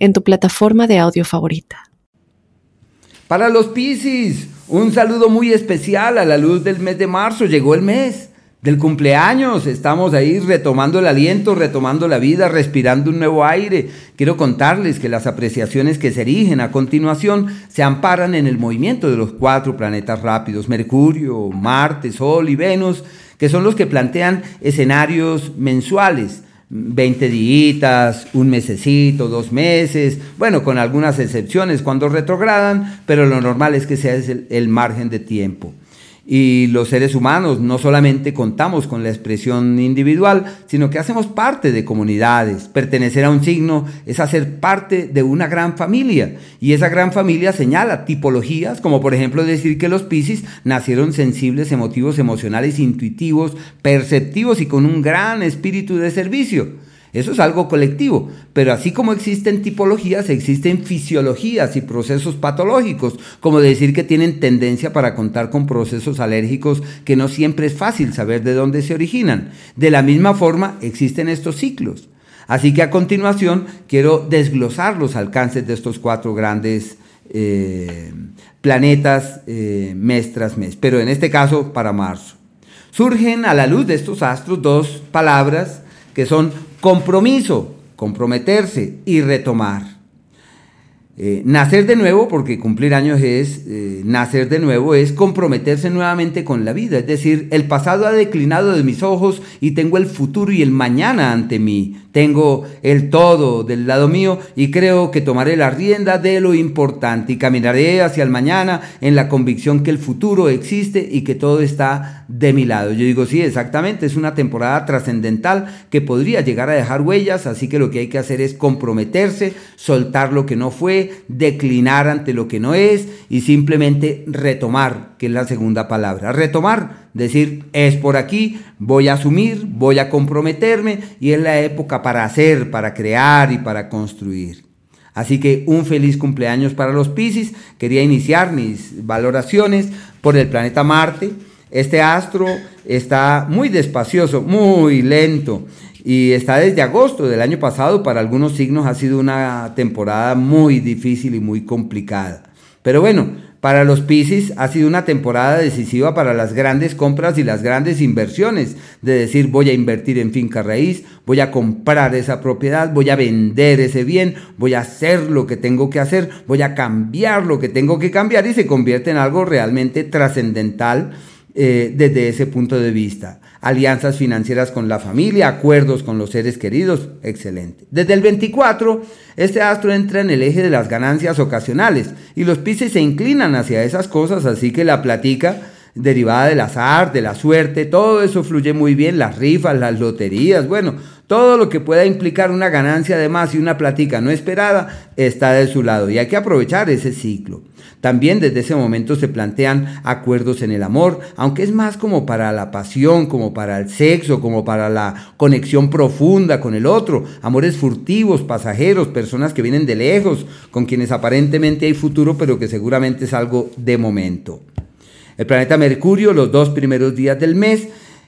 en tu plataforma de audio favorita. Para los Piscis, un saludo muy especial a la luz del mes de marzo. Llegó el mes del cumpleaños. Estamos ahí retomando el aliento, retomando la vida, respirando un nuevo aire. Quiero contarles que las apreciaciones que se erigen a continuación se amparan en el movimiento de los cuatro planetas rápidos, Mercurio, Marte, Sol y Venus, que son los que plantean escenarios mensuales 20 días, un mesecito, dos meses, bueno, con algunas excepciones cuando retrogradan, pero lo normal es que sea el, el margen de tiempo. Y los seres humanos no solamente contamos con la expresión individual, sino que hacemos parte de comunidades. Pertenecer a un signo es hacer parte de una gran familia. Y esa gran familia señala tipologías, como por ejemplo decir que los Piscis nacieron sensibles, emotivos, emocionales, intuitivos, perceptivos y con un gran espíritu de servicio. Eso es algo colectivo, pero así como existen tipologías, existen fisiologías y procesos patológicos, como decir que tienen tendencia para contar con procesos alérgicos que no siempre es fácil saber de dónde se originan. De la misma forma, existen estos ciclos. Así que a continuación quiero desglosar los alcances de estos cuatro grandes eh, planetas eh, mes tras mes, pero en este caso para marzo. Surgen a la luz de estos astros dos palabras que son compromiso, comprometerse y retomar. Eh, nacer de nuevo, porque cumplir años es, eh, nacer de nuevo es comprometerse nuevamente con la vida. Es decir, el pasado ha declinado de mis ojos y tengo el futuro y el mañana ante mí. Tengo el todo del lado mío y creo que tomaré la rienda de lo importante y caminaré hacia el mañana en la convicción que el futuro existe y que todo está de mi lado. Yo digo, sí, exactamente, es una temporada trascendental que podría llegar a dejar huellas, así que lo que hay que hacer es comprometerse, soltar lo que no fue, declinar ante lo que no es y simplemente retomar, que es la segunda palabra. Retomar, decir, es por aquí, voy a asumir, voy a comprometerme y es la época para hacer, para crear y para construir. Así que un feliz cumpleaños para los Piscis. Quería iniciar mis valoraciones por el planeta Marte. Este astro está muy despacioso, muy lento y está desde agosto del año pasado. Para algunos signos ha sido una temporada muy difícil y muy complicada. Pero bueno, para los Piscis ha sido una temporada decisiva para las grandes compras y las grandes inversiones, de decir voy a invertir en finca raíz, voy a comprar esa propiedad, voy a vender ese bien, voy a hacer lo que tengo que hacer, voy a cambiar lo que tengo que cambiar y se convierte en algo realmente trascendental eh, desde ese punto de vista. Alianzas financieras con la familia, acuerdos con los seres queridos, excelente. Desde el 24, este astro entra en el eje de las ganancias ocasionales y los Pisces se inclinan hacia esas cosas, así que la platica derivada del azar, de la suerte, todo eso fluye muy bien, las rifas, las loterías, bueno, todo lo que pueda implicar una ganancia de más y una platica no esperada está de su lado y hay que aprovechar ese ciclo. También desde ese momento se plantean acuerdos en el amor, aunque es más como para la pasión, como para el sexo, como para la conexión profunda con el otro, amores furtivos, pasajeros, personas que vienen de lejos, con quienes aparentemente hay futuro, pero que seguramente es algo de momento. El planeta Mercurio, los dos primeros días del mes,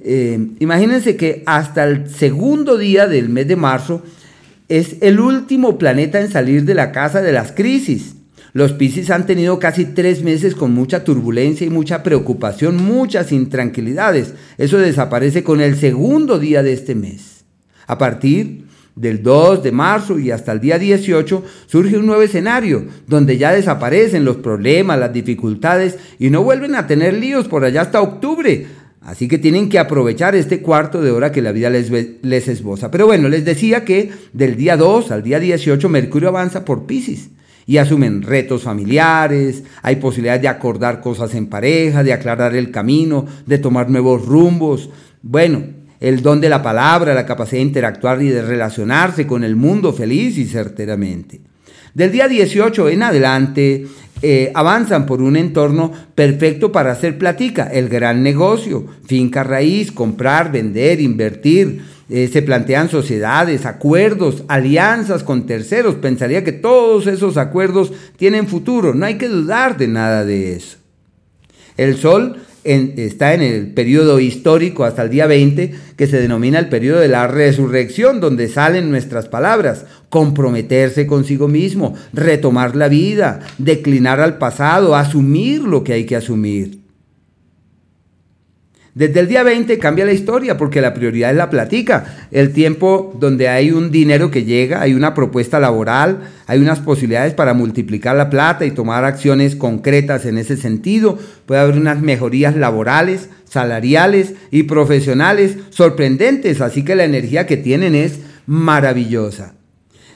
eh, imagínense que hasta el segundo día del mes de marzo es el último planeta en salir de la casa de las crisis. Los Piscis han tenido casi tres meses con mucha turbulencia y mucha preocupación, muchas intranquilidades. Eso desaparece con el segundo día de este mes. A partir del 2 de marzo y hasta el día 18 surge un nuevo escenario donde ya desaparecen los problemas, las dificultades y no vuelven a tener líos por allá hasta octubre. Así que tienen que aprovechar este cuarto de hora que la vida les, les esboza. Pero bueno, les decía que del día 2 al día 18 Mercurio avanza por Pisces y asumen retos familiares, hay posibilidad de acordar cosas en pareja, de aclarar el camino, de tomar nuevos rumbos. Bueno, el don de la palabra, la capacidad de interactuar y de relacionarse con el mundo feliz y certeramente. Del día 18 en adelante, eh, avanzan por un entorno perfecto para hacer platica, el gran negocio, finca raíz, comprar, vender, invertir. Eh, se plantean sociedades, acuerdos, alianzas con terceros. Pensaría que todos esos acuerdos tienen futuro, no hay que dudar de nada de eso. El sol está en el periodo histórico hasta el día 20, que se denomina el periodo de la resurrección, donde salen nuestras palabras, comprometerse consigo mismo, retomar la vida, declinar al pasado, asumir lo que hay que asumir. Desde el día 20 cambia la historia porque la prioridad es la platica, el tiempo donde hay un dinero que llega, hay una propuesta laboral, hay unas posibilidades para multiplicar la plata y tomar acciones concretas en ese sentido. Puede haber unas mejorías laborales, salariales y profesionales sorprendentes, así que la energía que tienen es maravillosa.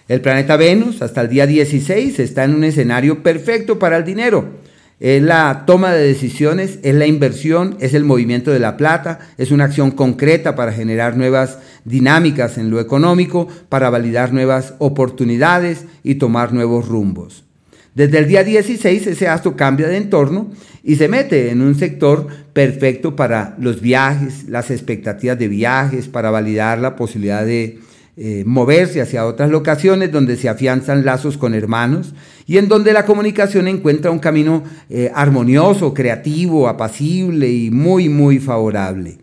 El planeta Venus hasta el día 16 está en un escenario perfecto para el dinero es la toma de decisiones, es la inversión, es el movimiento de la plata, es una acción concreta para generar nuevas dinámicas en lo económico, para validar nuevas oportunidades y tomar nuevos rumbos. Desde el día 16 ese astro cambia de entorno y se mete en un sector perfecto para los viajes, las expectativas de viajes, para validar la posibilidad de eh, moverse hacia otras locaciones donde se afianzan lazos con hermanos y en donde la comunicación encuentra un camino eh, armonioso, creativo, apacible y muy, muy favorable.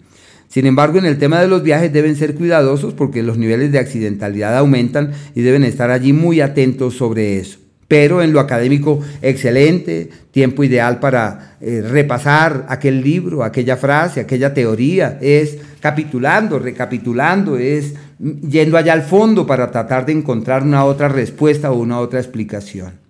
Sin embargo, en el tema de los viajes deben ser cuidadosos porque los niveles de accidentalidad aumentan y deben estar allí muy atentos sobre eso pero en lo académico excelente, tiempo ideal para eh, repasar aquel libro, aquella frase, aquella teoría, es capitulando, recapitulando, es yendo allá al fondo para tratar de encontrar una otra respuesta o una otra explicación.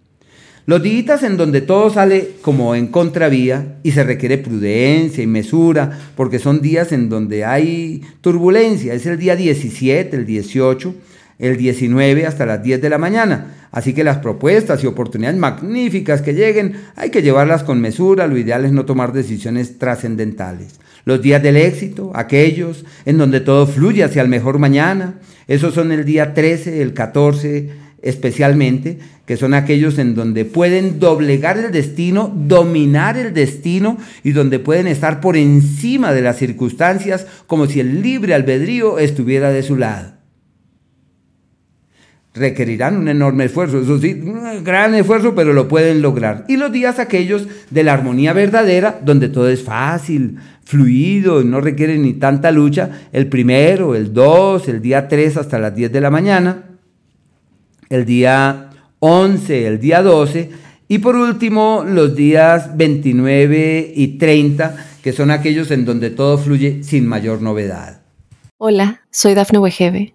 Los días en donde todo sale como en contravía y se requiere prudencia y mesura, porque son días en donde hay turbulencia, es el día 17, el 18, el 19 hasta las 10 de la mañana. Así que las propuestas y oportunidades magníficas que lleguen hay que llevarlas con mesura, lo ideal es no tomar decisiones trascendentales. Los días del éxito, aquellos en donde todo fluye hacia el mejor mañana, esos son el día 13, el 14 especialmente, que son aquellos en donde pueden doblegar el destino, dominar el destino y donde pueden estar por encima de las circunstancias como si el libre albedrío estuviera de su lado requerirán un enorme esfuerzo, eso sí, un gran esfuerzo, pero lo pueden lograr. Y los días aquellos de la armonía verdadera, donde todo es fácil, fluido, no requiere ni tanta lucha, el primero, el dos, el día tres hasta las 10 de la mañana, el día 11, el día 12, y por último los días 29 y 30, que son aquellos en donde todo fluye sin mayor novedad. Hola, soy Dafne Wegebe